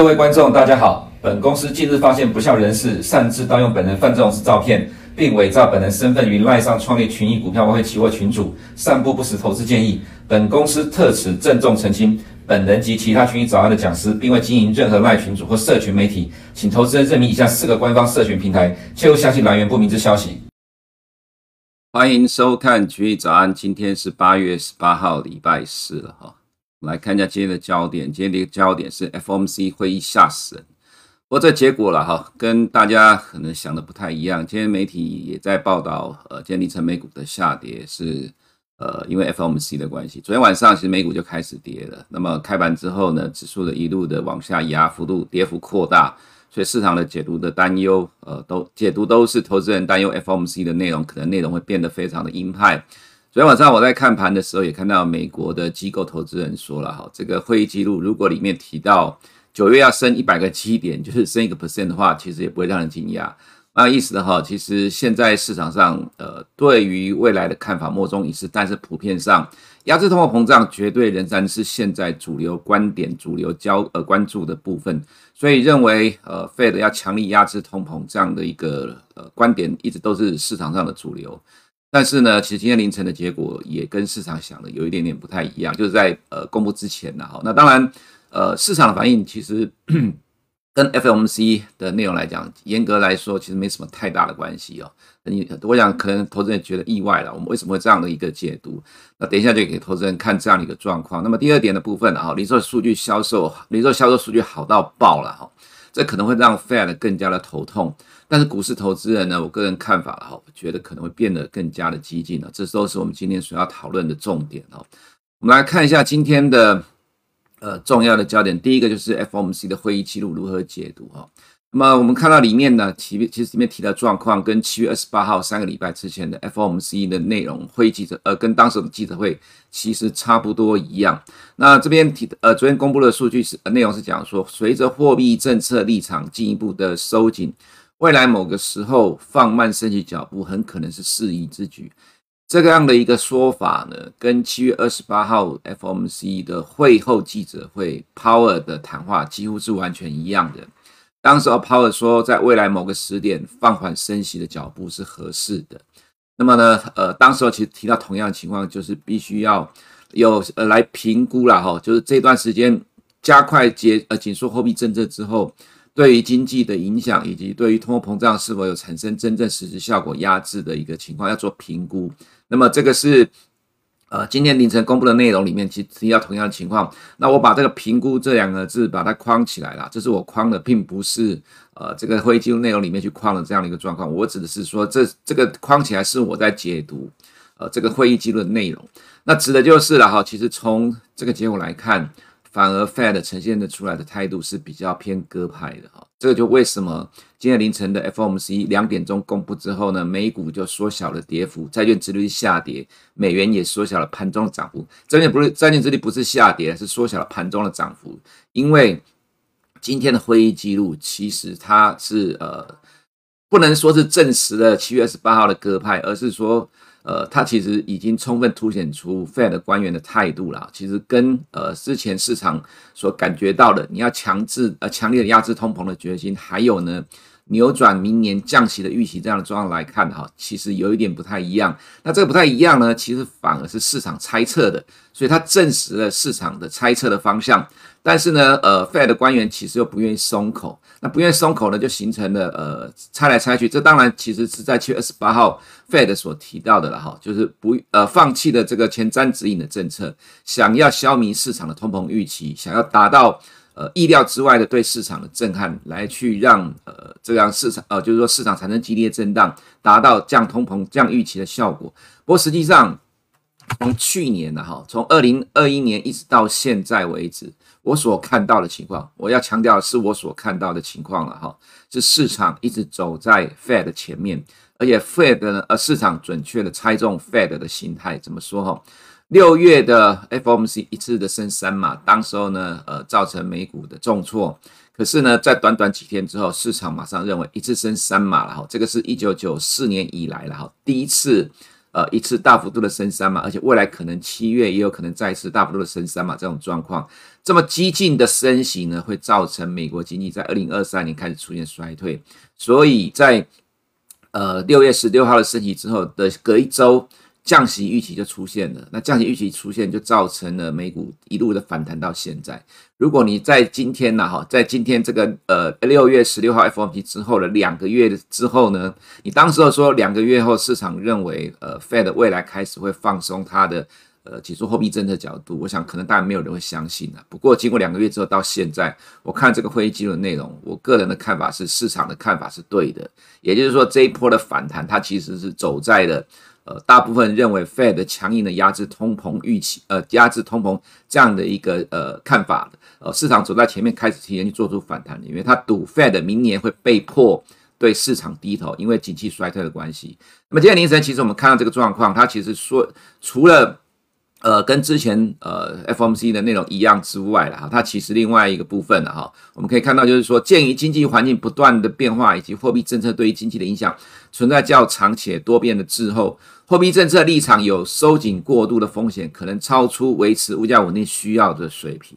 各位观众，大家好。本公司近日发现不肖人士擅自盗用本人范仲式照片，并伪造本人身份于赖上创立群益股票外汇期货群主，散布不实投资建议。本公司特此郑重澄清，本人及其他群益早安的讲师，并未经营任何赖群主或社群媒体，请投资人认明以下四个官方社群平台，切勿相信来源不明之消息。欢迎收看群益早安，今天是八月十八号，礼拜四了哈。来看一下今天的焦点，今天的一个焦点是 FOMC 会议吓死人，不过这结果了哈，跟大家可能想的不太一样。今天媒体也在报道，呃，今天凌晨美股的下跌是呃因为 FOMC 的关系。昨天晚上其实美股就开始跌了，那么开盘之后呢，指数的一路的往下压，幅度跌幅扩大，所以市场的解读的担忧，呃，都解读都是投资人担忧 FOMC 的内容，可能内容会变得非常的鹰派。昨天晚上我在看盘的时候，也看到美国的机构投资人说了哈，这个会议记录如果里面提到九月要升一百个基点，就是升一个 percent 的话，其实也不会让人惊讶。蛮有意思的哈，其实现在市场上呃对于未来的看法莫衷一是，但是普遍上压制通货膨胀绝对仍然是现在主流观点、主流焦呃关注的部分，所以认为呃 Fed 要强力压制通膨这样的一个呃观点一直都是市场上的主流。但是呢，其实今天凌晨的结果也跟市场想的有一点点不太一样，就是在呃公布之前呢，哈，那当然，呃，市场的反应其实 跟 FOMC 的内容来讲，严格来说其实没什么太大的关系哦。你我想可能投资人觉得意外了，我们为什么会这样的一个解读？那等一下就给投资人看这样的一个状况。那么第二点的部分啊，零售数据销售，零售销售数据好到爆了哈，这可能会让 Fed 更加的头痛。但是股市投资人呢，我个人看法了哈，我觉得可能会变得更加的激进了，这都是我们今天所要讨论的重点哦。我们来看一下今天的呃重要的焦点，第一个就是 FOMC 的会议记录如何解读哈。那么我们看到里面呢，其其实里面提的状况跟七月二十八号三个礼拜之前的 FOMC 的内容，会议记者呃跟当时的记者会其实差不多一样。那这边提呃昨天公布的数据是内容是讲说，随着货币政策立场进一步的收紧。未来某个时候放慢升级脚步，很可能是适宜之举。这个样的一个说法呢，跟七月二十八号 FOMC 的会后记者会 Power 的谈话几乎是完全一样的。当时 Powell 说，在未来某个时点放缓升息的脚步是合适的。那么呢，呃，当时其实提到同样的情况，就是必须要有呃来评估了哈，就是这段时间加快结呃紧缩货币政策之后。对于经济的影响，以及对于通货膨胀是否有产生真正实质效果压制的一个情况，要做评估。那么这个是呃今天凌晨公布的内容里面，其实提到同样的情况。那我把这个“评估”这两个字把它框起来了，这是我框的，并不是呃这个会议记录内容里面去框的这样的一个状况。我指的是说，这这个框起来是我在解读呃这个会议记录的内容。那指的就是了哈。其实从这个结果来看。反而 Fed 呈现的出来的态度是比较偏鸽派的哈，这个就为什么今天凌晨的 FOMC 两点钟公布之后呢，美股就缩小了跌幅，债券殖率下跌，美元也缩小了盘中的涨幅。债券不是债券殖率不是下跌，是缩小了盘中的涨幅，因为今天的会议记录其实它是呃不能说是证实了七月二十八号的鸽派，而是说。呃，它其实已经充分凸显出 Fed 官员的态度了。其实跟呃之前市场所感觉到的，你要强制呃强烈的压制通膨的决心，还有呢扭转明年降息的预期这样的状况来看哈，其实有一点不太一样。那这个不太一样呢，其实反而是市场猜测的，所以它证实了市场的猜测的方向。但是呢，呃，Fed 的官员其实又不愿意松口，那不愿意松口呢，就形成了呃猜来猜去。这当然其实是在七月二十八号 Fed 所提到的了哈，就是不呃放弃的这个前瞻指引的政策，想要消弭市场的通膨预期，想要达到呃意料之外的对市场的震撼，来去让呃这样市场呃就是说市场产生激烈震荡，达到降通膨降预期的效果。不过实际上从去年呢哈，从二零二一年一直到现在为止。我所看到的情况，我要强调的是我所看到的情况了哈，是市场一直走在 Fed 前面，而且 Fed 呢，呃，市场准确的猜中 Fed 的心态，怎么说哈？六月的 FOMC 一次的升三码，当时候呢，呃，造成美股的重挫，可是呢，在短短几天之后，市场马上认为一次升三码了哈，这个是一九九四年以来了哈，第一次。呃一次大幅度的升三码，而且未来可能七月也有可能再次大幅度的升三码，这种状况，这么激进的升息呢，会造成美国经济在二零二三年开始出现衰退，所以在呃六月十六号的升息之后的隔一周。降息预期就出现了，那降息预期出现就造成了美股一路的反弹到现在。如果你在今天呢，哈，在今天这个呃六月十六号 FOMC 之后的两个月之后呢，你当时说两个月后市场认为呃 Fed 未来开始会放松它的呃紧缩货币政策角度，我想可能当然没有人会相信了。不过经过两个月之后到现在，我看这个会议记录的内容，我个人的看法是市场的看法是对的，也就是说这一波的反弹它其实是走在了。呃，大部分认为 Fed 强硬的压制通膨预期，呃，压制通膨这样的一个呃看法，呃，市场走在前面开始提前去做出反弹，因为他赌 Fed 明年会被迫对市场低头，因为景气衰退的关系。那么今天凌晨，其实我们看到这个状况，它其实说除了呃跟之前呃 FOMC 的内容一样之外了哈，它其实另外一个部分了哈，我们可以看到就是说，鉴于经济环境不断的变化以及货币政策对于经济的影响，存在较长且多变的滞后。货币政策立场有收紧过度的风险，可能超出维持物价稳定需要的水平。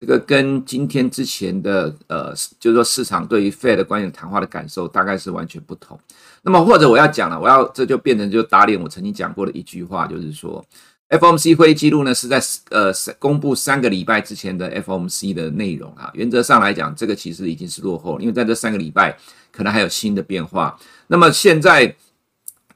这个跟今天之前的呃，就是说市场对于 Fed 的关于谈话的感受大概是完全不同。那么或者我要讲了，我要这就变成就打脸我曾经讲过的一句话，就是说 FOMC 会议记录呢是在呃公布三个礼拜之前的 FOMC 的内容啊。原则上来讲，这个其实已经是落后，因为在这三个礼拜可能还有新的变化。那么现在。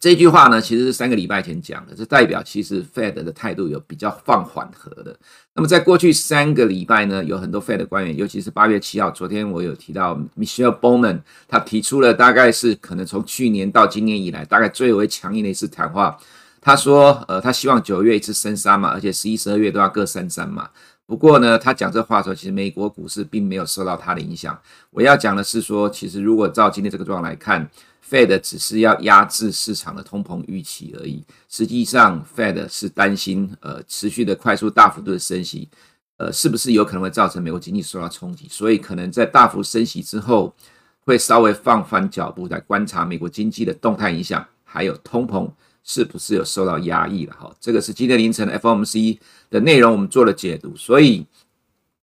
这句话呢，其实是三个礼拜前讲的，这代表其实 Fed 的态度有比较放缓和的。那么在过去三个礼拜呢，有很多 Fed 官员，尤其是八月七号，昨天我有提到 Michelle Bowman，他提出了大概是可能从去年到今年以来，大概最为强硬的一次谈话。他说，呃，他希望九月一次升三嘛，而且十一、十二月都要各升三嘛。不过呢，他讲这话的时候，其实美国股市并没有受到他的影响。我要讲的是说，其实如果照今天这个状况来看。Fed 只是要压制市场的通膨预期而已，实际上 Fed 是担心，呃，持续的快速大幅度的升息，呃，是不是有可能会造成美国经济受到冲击？所以可能在大幅升息之后，会稍微放缓脚步来观察美国经济的动态影响，还有通膨是不是有受到压抑了？哈，这个是今天凌晨的 FOMC 的内容，我们做了解读。所以，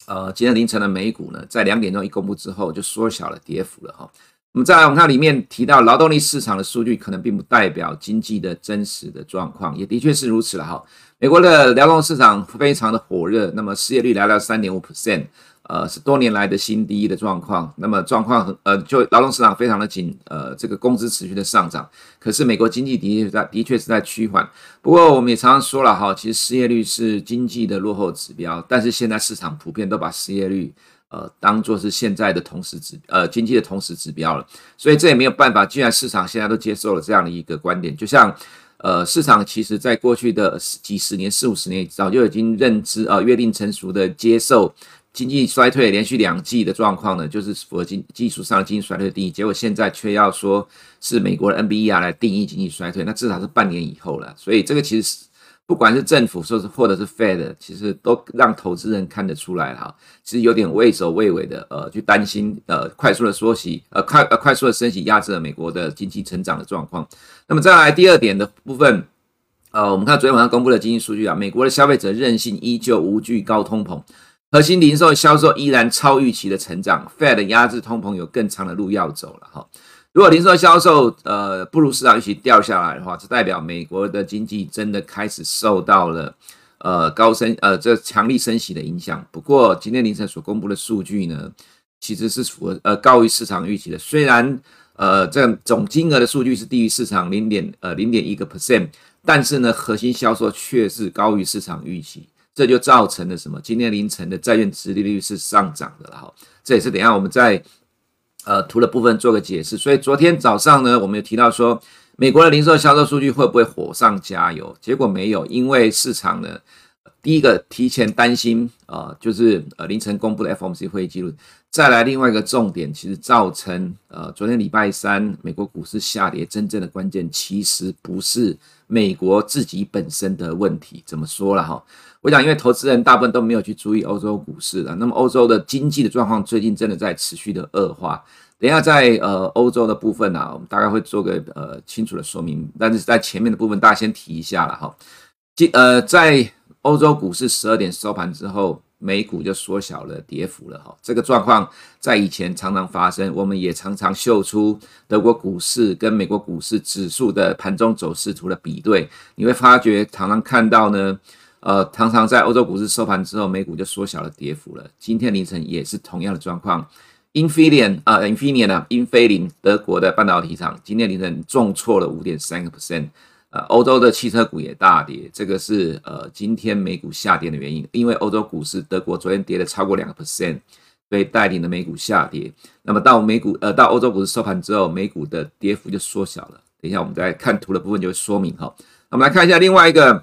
呃，今天凌晨的美股呢，在两点钟一公布之后，就缩小了跌幅了，哈。我们再来，我们看里面提到劳动力市场的数据，可能并不代表经济的真实的状况，也的确是如此了哈。美国的劳动市场非常的火热，那么失业率来到三点五 percent，呃，是多年来的新低的状况。那么状况很呃，就劳动市场非常的紧，呃，这个工资持续的上涨。可是美国经济的确在的确是在趋缓。不过我们也常常说了哈，其实失业率是经济的落后指标，但是现在市场普遍都把失业率。呃，当做是现在的同时指呃经济的同时指标了，所以这也没有办法。既然市场现在都接受了这样的一个观点，就像呃市场其实在过去的几十年、四五十年早就已经认知、呃，约定成熟的接受经济衰退连续两季的状况呢，就是符合经技术上的经济衰退的定义。结果现在却要说是美国的 NBER 来定义经济衰退，那至少是半年以后了。所以这个其实。不管是政府说是或者是 Fed，其实都让投资人看得出来哈，其实有点畏首畏尾的，呃，去担心呃快速的缩息，呃快呃快速的升息压制了美国的经济成长的状况。那么再来第二点的部分，呃，我们看昨天晚上公布的经济数据啊，美国的消费者韧性依旧无惧高通膨，核心零售销售依然超预期的成长，Fed 压制通膨有更长的路要走了哈。如果零售销售呃不如市场预期掉下来的话，这代表美国的经济真的开始受到了呃高升呃这强力升息的影响。不过今天凌晨所公布的数据呢，其实是符合呃高于市场预期的。虽然呃这总金额的数据是低于市场零点呃零点一个 percent，但是呢核心销售却是高于市场预期，这就造成了什么？今天凌晨的债券殖利率是上涨的了哈。这也是等一下我们在。呃，图的部分做个解释。所以昨天早上呢，我们有提到说，美国的零售销售数据会不会火上加油？结果没有，因为市场呢，第一个提前担心啊、就是呃凌晨公布的 FOMC 会议记录。再来另外一个重点，其实造成呃昨天礼拜三美国股市下跌真正的关键，其实不是美国自己本身的问题。怎么说了哈？我想，因为投资人大部分都没有去注意欧洲股市了。那么欧洲的经济的状况最近真的在持续的恶化。等一下在呃欧洲的部分呢、我们大概会做个呃清楚的说明。但是在前面的部分，大家先提一下了哈。今呃，在欧洲股市十二点收盘之后，美股就缩小了跌幅了哈。这个状况在以前常常发生，我们也常常秀出德国股市跟美国股市指数的盘中走势图的比对，你会发觉常常看到呢，呃，常常在欧洲股市收盘之后，美股就缩小了跌幅了。今天凌晨也是同样的状况。Infineon 啊，Infineon 啊，英飞凌德国的半导体厂今天凌晨重挫了五点三个 percent，呃，欧洲的汽车股也大跌，这个是呃今天美股下跌的原因，因为欧洲股市德国昨天跌了超过两个 percent，所以带领的美股下跌。那么到美股呃到欧洲股市收盘之后，美股的跌幅就缩小了。等一下我们再看图的部分就会说明哈。我们来看一下另外一个。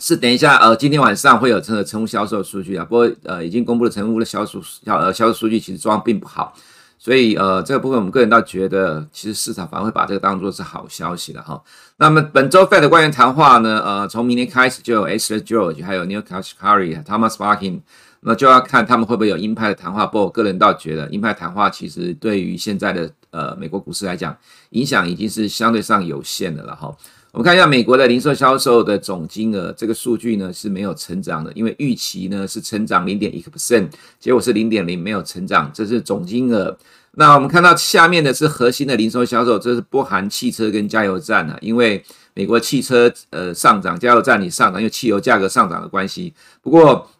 是等一下，呃，今天晚上会有这个成屋销售数据啊，不过呃，已经公布了成屋的销售销呃销售数据，其实状况并不好，所以呃，这个部分我们个人倒觉得，其实市场反而会把这个当做是好消息了哈。那么本周 Fed 的官员谈话呢，呃，从明天开始就有 Esther George 还有 Neel Kashkari、Thomas Barkin，那就要看他们会不会有鹰派的谈话。不过我个人倒觉得，鹰派谈话其实对于现在的呃美国股市来讲，影响已经是相对上有限的了哈。我们看一下美国的零售销售的总金额，这个数据呢是没有成长的，因为预期呢是成长零点一个 percent，结果是零点零，没有成长，这是总金额。那我们看到下面的是核心的零售销售，这是不含汽车跟加油站啊，因为美国汽车呃上涨，加油站也上涨，因为汽油价格上涨的关系。不过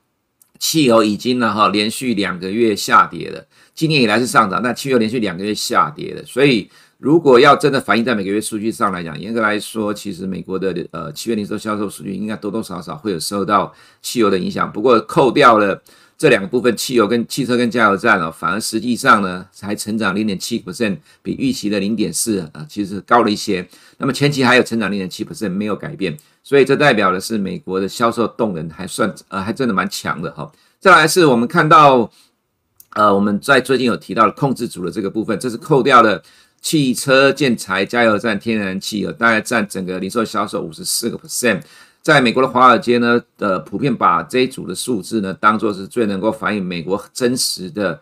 汽油已经呢哈连续两个月下跌了，今年以来是上涨，但汽油连续两个月下跌了，所以。如果要真的反映在每个月数据上来讲，严格来说，其实美国的呃七月零售销售数据应该多多少少会有受到汽油的影响。不过扣掉了这两个部分，汽油跟汽车跟加油站哦，反而实际上呢才成长零点七 percent，比预期的零点四啊其实高了一些。那么前期还有成长零点七 percent 没有改变，所以这代表的是美国的销售动能还算呃还真的蛮强的哈。再来是我们看到呃我们在最近有提到的控制组的这个部分，这是扣掉了。汽车、建材、加油站、天然气，大概占整个零售销售五十四个 percent。在美国的华尔街呢，呃，普遍把这一组的数字呢，当做是最能够反映美国真实的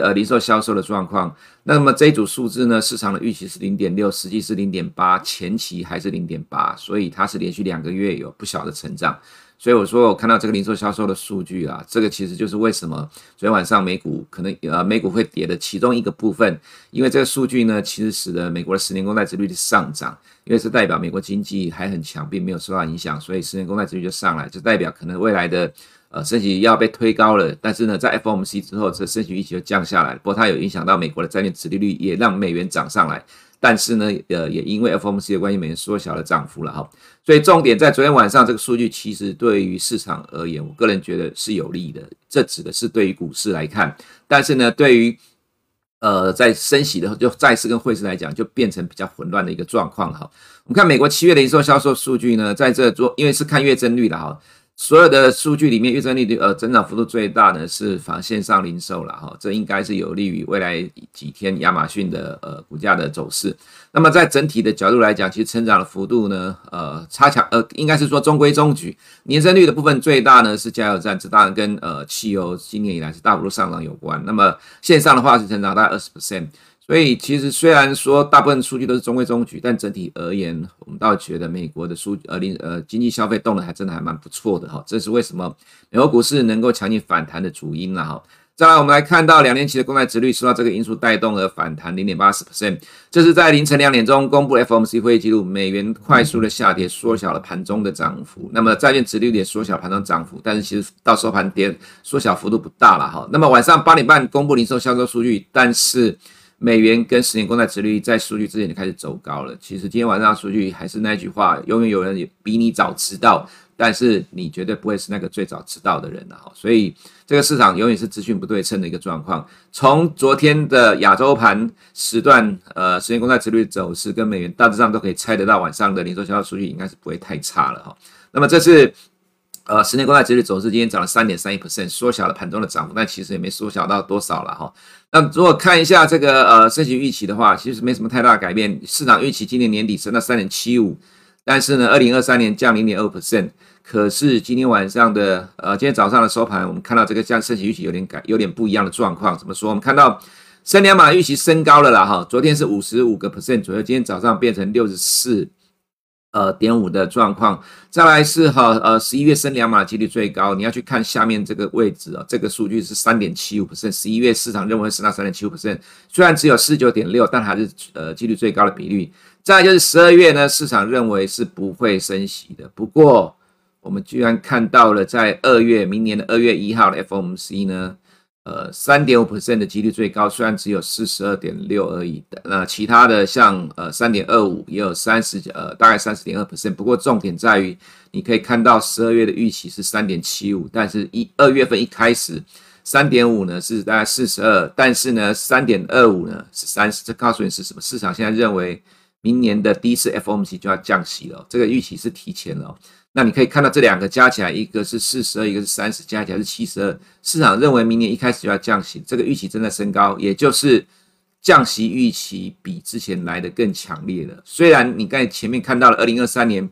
呃零售销售的状况。那么这一组数字呢，市场的预期是零点六，实际是零点八，前期还是零点八，所以它是连续两个月有不小的成长。所以我说，我看到这个零售销售的数据啊，这个其实就是为什么昨天晚上美股可能呃美股会跌的其中一个部分，因为这个数据呢，其实使得美国的十年公债殖率的上涨，因为是代表美国经济还很强，并没有受到影响，所以十年公债殖率就上来，就代表可能未来的呃升息要被推高了。但是呢，在 FOMC 之后，这升息预期就降下来，不过它有影响到美国的债券殖利率，也让美元涨上来。但是呢，呃，也因为 FOMC 的关系，美元缩小了涨幅了哈。所以重点在昨天晚上这个数据，其实对于市场而言，我个人觉得是有利的。这指的是对于股市来看，但是呢，对于呃在升息的就债市跟汇市来讲，就变成比较混乱的一个状况哈。我们看美国七月的零售销售数据呢，在这做，因为是看月增率的哈。所有的数据里面，月增率的呃增长幅度最大呢是反线上零售了哈，这应该是有利于未来几天亚马逊的呃股价的走势。那么在整体的角度来讲，其实成长的幅度呢，呃差强呃应该是说中规中矩。年增率的部分最大呢是加油站，这当然跟呃汽油今年以来是大幅度上涨有关。那么线上的话是成长大概二十 percent。所以其实虽然说大部分数据都是中规中矩，但整体而言，我们倒觉得美国的数呃零呃经济消费动能还真的还蛮不错的哈，这是为什么美国股市能够强劲反弹的主因了哈。再来我们来看到两年期的公债殖率受到这个因素带动而反弹零点八四 percent，这是在凌晨两点钟公布 FOMC 会议记录，美元快速的下跌缩小了盘中的涨幅，那么债券殖率也缩小盘中涨幅，但是其实到收盘跌缩小幅度不大了哈。那么晚上八点半公布零售销售数据，但是。美元跟十年公债殖率在数据之前就开始走高了。其实今天晚上数据还是那句话，永远有人比你早知道，但是你绝对不会是那个最早知道的人了哈。所以这个市场永远是资讯不对称的一个状况。从昨天的亚洲盘时段，呃，十年公债殖率走势跟美元大致上都可以猜得到，晚上的零售销售数据应该是不会太差了哈。那么这是呃，十年公债殖利率走势今天涨了三点三一 percent，缩小了盘中的涨幅，但其实也没缩小到多少了哈。那如果看一下这个呃升息预期的话，其实没什么太大改变。市场预期今年年底升到三点七五，但是呢，二零二三年降零点二 percent。可是今天晚上的呃，今天早上的收盘，我们看到这个降升息预期有点改，有点不一样的状况。怎么说？我们看到升两码预期升高了啦哈，昨天是五十五个 percent 左右，今天早上变成六十四。呃，点五的状况，再来是哈，呃，十一月升两码几率最高。你要去看下面这个位置啊，这个数据是三点七五 percent，十一月市场认为是那三点七五 percent，虽然只有四九点六，但还是呃几率最高的比率。再就是十二月呢，市场认为是不会升息的。不过我们居然看到了在二月，明年的二月一号的 FOMC 呢。呃，三点五 percent 的几率最高，虽然只有四十二点六而已的。那其他的像呃三点二五也有三十呃大概三十点二 percent。不过重点在于，你可以看到十二月的预期是三点七五，但是一二月份一开始三点五呢是大概四十二，但是呢三点二五呢是三十。这告诉你是什么？市场现在认为明年的第一次 FOMC 就要降息了，这个预期是提前了。那你可以看到这两个加起来，一个是四十二，一个是三十，加起来是七十二。市场认为明年一开始就要降息，这个预期正在升高，也就是降息预期比之前来的更强烈了。虽然你刚才前面看到了二零二三年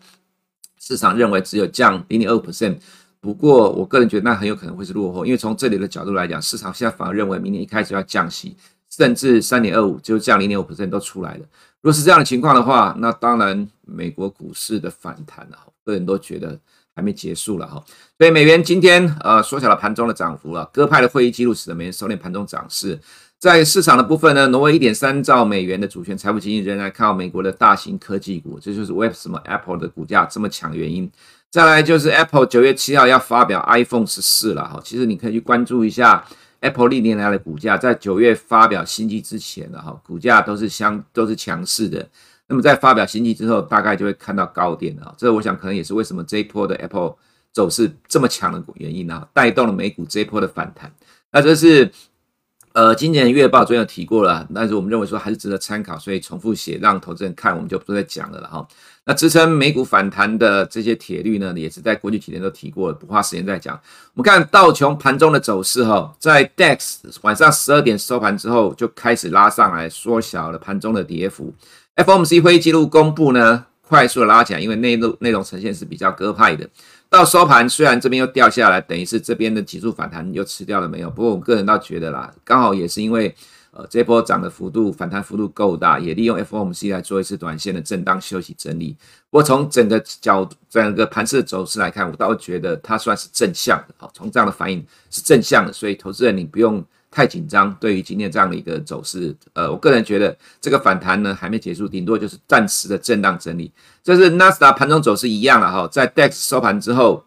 市场认为只有降零点二 percent，不过我个人觉得那很有可能会是落后，因为从这里的角度来讲，市场现在反而认为明年一开始就要降息，甚至三点二五就降零点五 percent 都出来了。如果是这样的情况的话，那当然美国股市的反弹啊。个人都觉得还没结束了哈，所以美元今天呃缩小了盘中的涨幅了，鸽派的会议记录使得美元收敛盘中涨势。在市场的部分呢，挪威一点三兆美元的主权财富基金仍然靠美国的大型科技股，这就是为什么 Apple 的股价这么强的原因。再来就是 Apple 九月七号要发表 iPhone 十四了哈，其实你可以去关注一下 Apple 历年来的股价，在九月发表新机之前的哈，股价都是相都是强势的。那么在发表新机之后，大概就会看到高点了。这我想可能也是为什么这一波的 Apple 走势这么强的原因啊，带动了美股这一波的反弹。那这是呃，今年月报昨天有提过了，但是我们认为说还是值得参考，所以重复写让投资人看，我们就不再讲了了哈。那支撑美股反弹的这些铁律呢，也是在过去几天都提过了，不花时间再讲。我们看道琼盘中的走势哈，在 Dex 晚上十二点收盘之后就开始拉上来，缩小了盘中的跌幅。FOMC 会议记录公布呢，快速的拉起来，因为内容内容呈现是比较鸽派的。到收盘虽然这边又掉下来，等于是这边的急速反弹又吃掉了没有？不过我个人倒觉得啦，刚好也是因为呃这波涨的幅度反弹幅度够大，也利用 FOMC 来做一次短线的震荡休息整理。不过从整个角整个盘势的走势来看，我倒觉得它算是正向的。好，从这样的反应是正向的，所以投资人你不用。太紧张，对于今天这样的一个走势，呃，我个人觉得这个反弹呢还没结束，顶多就是暂时的震荡整理。这是纳斯达盘中走势一样了哈，在 DAX 收盘之后，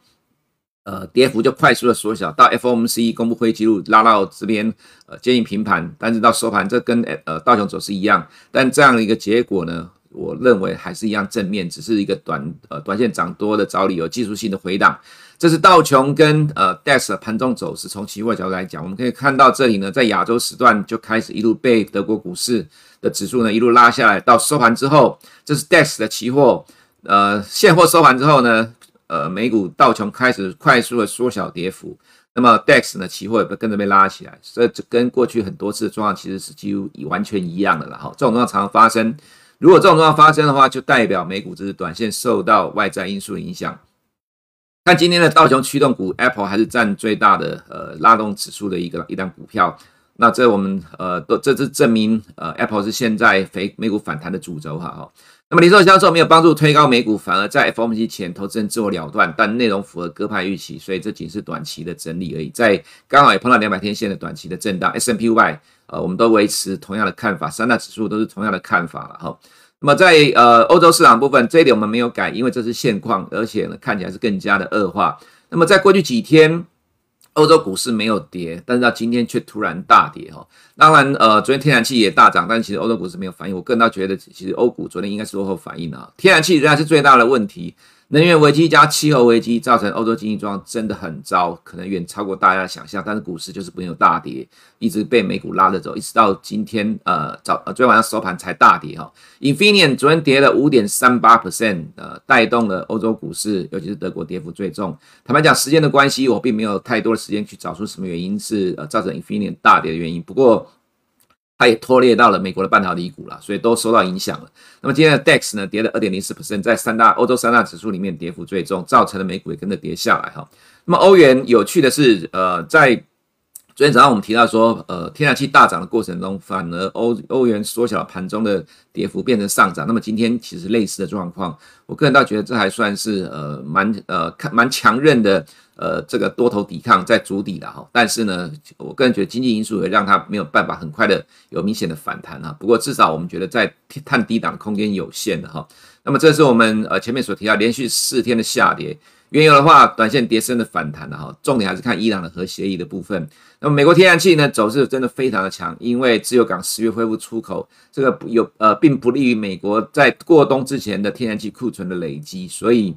呃，跌幅就快速的缩小，到 FOMC 公布会议记录拉到这边，呃，接近平盘，但是到收盘这跟呃道琼走势一样，但这样的一个结果呢，我认为还是一样正面，只是一个短呃短线涨多的找理由，技术性的回档。这是道琼跟呃 DAX 的盘中走势，从期货角度来讲，我们可以看到这里呢，在亚洲时段就开始一路被德国股市的指数呢一路拉下来，到收盘之后，这是 DAX 的期货，呃现货收盘之后呢，呃美股道琼开始快速的缩小跌幅，那么 DAX 呢期货也跟着被拉起来，所以这跟过去很多次的状况其实是几乎完全一样的了哈，这种状况常常发生，如果这种状况发生的话，就代表美股只是短线受到外在因素影响。看今天的道琼驱动股，Apple 还是占最大的呃拉动指数的一个一档股票。那这我们呃都这是证明呃 Apple 是现在肥美股反弹的主轴哈哈。那么零售销售没有帮助推高美股，反而在 FOMC 前投资人自我了断，但内容符合鸽派预期，所以这仅是短期的整理而已。在刚好也碰到两百天线的短期的震荡，S&P 500呃我们都维持同样的看法，三大指数都是同样的看法了哈。那么在呃欧洲市场部分，这一点我们没有改，因为这是现况，而且呢看起来是更加的恶化。那么在过去几天，欧洲股市没有跌，但是到今天却突然大跌哈。当然呃昨天天然气也大涨，但其实欧洲股市没有反应。我个人倒觉得，其实欧股昨天应该是落后反应啊。天然气仍然是最大的问题。能源危机加气候危机造成欧洲经济状况真的很糟，可能远超过大家的想象。但是股市就是没有大跌，一直被美股拉着走，一直到今天呃早呃昨天晚上收盘才大跌哈。Infineon 昨天跌了五点三八 percent，呃带动了欧洲股市，尤其是德国跌幅最重。坦白讲，时间的关系，我并没有太多的时间去找出什么原因是呃造成 Infineon 大跌的原因。不过它也拖累到了美国的半导体股了，所以都受到影响了。那么今天的 DAX 呢，跌了二点零四 percent，在三大欧洲三大指数里面跌幅最重，造成了美股也跟着跌下来哈。那么欧元有趣的是，呃，在昨天早上我们提到说，呃，天然气大涨的过程中，反而欧欧元缩小盘中的跌幅，变成上涨。那么今天其实类似的状况，我个人倒觉得这还算是呃蛮呃看蛮强韧的。呃，这个多头抵抗在筑底的哈，但是呢，我个人觉得经济因素也让它没有办法很快的有明显的反弹哈。不过至少我们觉得在探低档空间有限的哈。那么这是我们呃前面所提到连续四天的下跌，原油的话短线跌升的反弹了哈。重点还是看伊朗的核协议的部分。那么美国天然气呢走势真的非常的强，因为自由港十月恢复出口，这个有呃并不利于美国在过冬之前的天然气库存的累积，所以。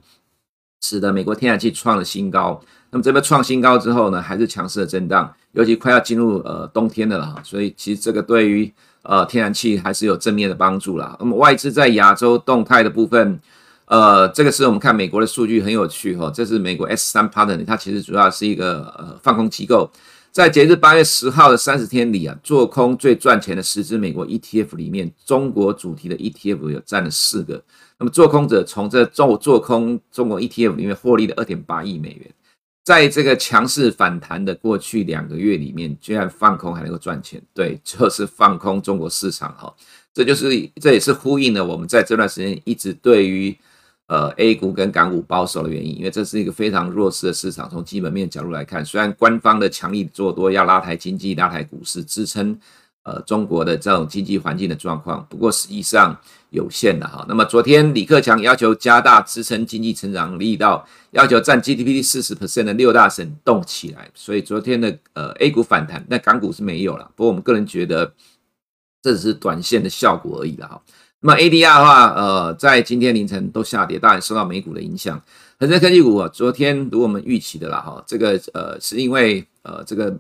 使得美国天然气创了新高，那么这边创新高之后呢，还是强势的震荡，尤其快要进入呃冬天的了哈，所以其实这个对于呃天然气还是有正面的帮助啦。那么外资在亚洲动态的部分，呃，这个是我们看美国的数据很有趣哈，这是美国 S3 Partner，它其实主要是一个呃放空机构，在截至八月十号的三十天里啊，做空最赚钱的十只美国 ETF 里面，中国主题的 ETF 有占了四个。那么做空者从这做做空中国 ETF 里面获利了二点八亿美元，在这个强势反弹的过去两个月里面，居然放空还能够赚钱，对，就是放空中国市场哈，这就是这也是呼应了我们在这段时间一直对于呃 A 股跟港股保守的原因，因为这是一个非常弱势的市场，从基本面角度来看，虽然官方的强力做多要拉抬经济、拉抬股市，支撑。呃，中国的这种经济环境的状况，不过实际上有限的哈。那么昨天李克强要求加大支撑经济成长力道，要求占 GDP 四十 percent 的六大省动起来，所以昨天的呃 A 股反弹，但港股是没有了。不过我们个人觉得这只是短线的效果而已了哈。那么 ADR 的话，呃，在今天凌晨都下跌，当然受到美股的影响。恒生科技股啊，昨天如果我们预期的啦哈，这个呃是因为呃这个。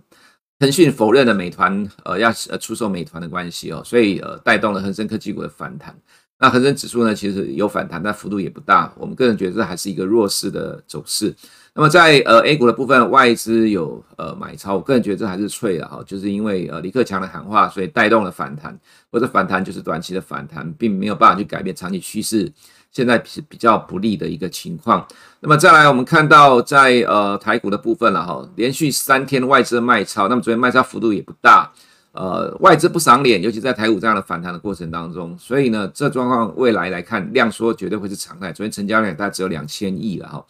腾讯否认了美团呃要呃出售美团的关系哦，所以呃带动了恒生科技股的反弹。那恒生指数呢，其实有反弹，但幅度也不大。我们个人觉得这还是一个弱势的走势。那么在呃 A 股的部分，外资有呃买超，我个人觉得这还是脆的哈，就是因为呃李克强的喊话，所以带动了反弹。或者反弹就是短期的反弹，并没有办法去改变长期趋势。现在是比较不利的一个情况。那么再来，我们看到在呃台股的部分了哈，连续三天外资卖超，那么昨天卖超幅度也不大，呃，外资不赏脸，尤其在台股这样的反弹的过程当中，所以呢，这状况未来来看，量缩绝对会是常态。昨天成交量大概只有两千亿了哈。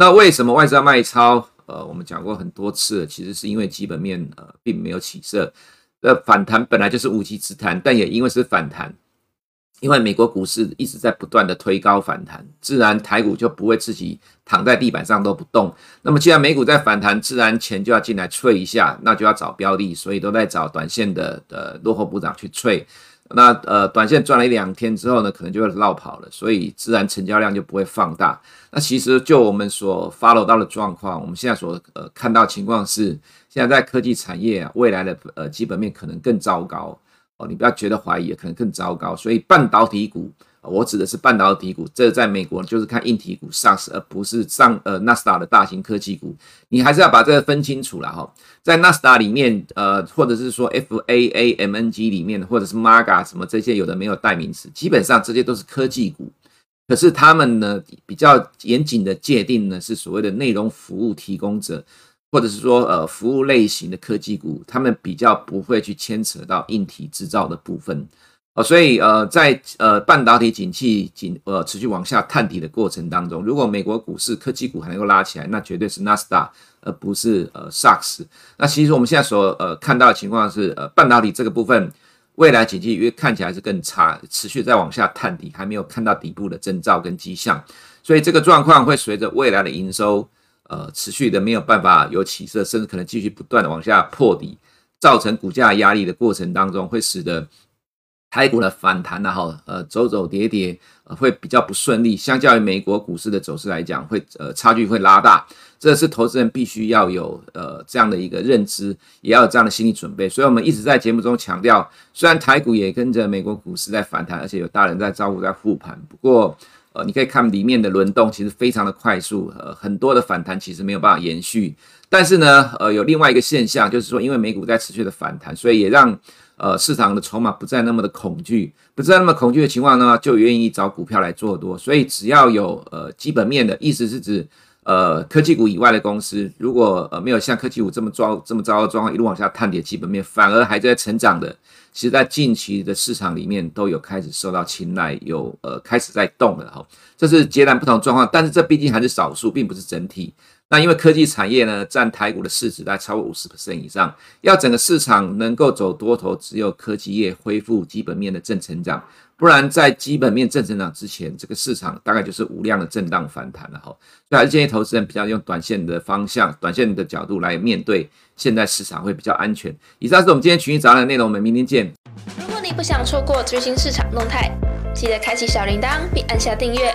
那为什么外资卖超？呃，我们讲过很多次，其实是因为基本面呃并没有起色，呃，反弹本来就是无稽之谈，但也因为是反弹。因为美国股市一直在不断的推高反弹，自然台股就不会自己躺在地板上都不动。那么既然美股在反弹，自然钱就要进来脆一下，那就要找标的，所以都在找短线的的落后补涨去脆。那呃短线赚了一两天之后呢，可能就会落跑了，所以自然成交量就不会放大。那其实就我们所 follow 到的状况，我们现在所呃看到情况是，现在在科技产业啊，未来的呃基本面可能更糟糕。哦，你不要觉得怀疑，可能更糟糕。所以半导体股，我指的是半导体股，这在美国就是看硬体股上市，而不是上呃纳斯达的大型科技股。你还是要把这个分清楚了哈。在纳斯达里面，呃，或者是说 F A A M N G 里面，或者是 MAGA 什么这些有的没有代名词，基本上这些都是科技股。可是他们呢，比较严谨的界定呢，是所谓的内容服务提供者。或者是说，呃，服务类型的科技股，他们比较不会去牵扯到硬体制造的部分，所以，呃，在呃半导体景气景呃持续往下探底的过程当中，如果美国股市科技股还能够拉起来，那绝对是纳斯达，而不是呃 SAX。那其实我们现在所呃看到的情况是，呃，半导体这个部分未来景气越看起来是更差，持续在往下探底，还没有看到底部的征兆跟迹象，所以这个状况会随着未来的营收。呃，持续的没有办法有起色，甚至可能继续不断的往下破底，造成股价压力的过程当中，会使得台股的反弹呢，哈，呃，走走跌跌，呃，会比较不顺利。相较于美国股市的走势来讲，会呃差距会拉大，这是投资人必须要有呃这样的一个认知，也要有这样的心理准备。所以，我们一直在节目中强调，虽然台股也跟着美国股市在反弹，而且有大人在招呼在护盘，不过呃，你可以看里面的轮动其实非常的快速，呃，很多的反弹其实没有办法延续。但是呢，呃，有另外一个现象，就是说，因为美股在持续的反弹，所以也让呃，市场的筹码不再那么的恐惧，不再那么恐惧的情况呢，就愿意找股票来做多。所以只要有呃基本面的意思是指呃科技股以外的公司，如果呃没有像科技股这么糟这么糟的状况一路往下探底，基本面反而还在成长的，其实在近期的市场里面都有开始受到青睐，有呃开始在动了哈。这是截然不同状况，但是这毕竟还是少数，并不是整体。那因为科技产业呢，占台股的市值大概超过五十 percent 以上，要整个市场能够走多头，只有科技业恢复基本面的正成长，不然在基本面正成长之前，这个市场大概就是无量的震荡反弹了哈。所以还是建议投资人比较用短线的方向、短线的角度来面对现在市场会比较安全。以上是我们今天群益早安的内容，我们明天见。如果你不想错过最新市场动态，记得开启小铃铛并按下订阅。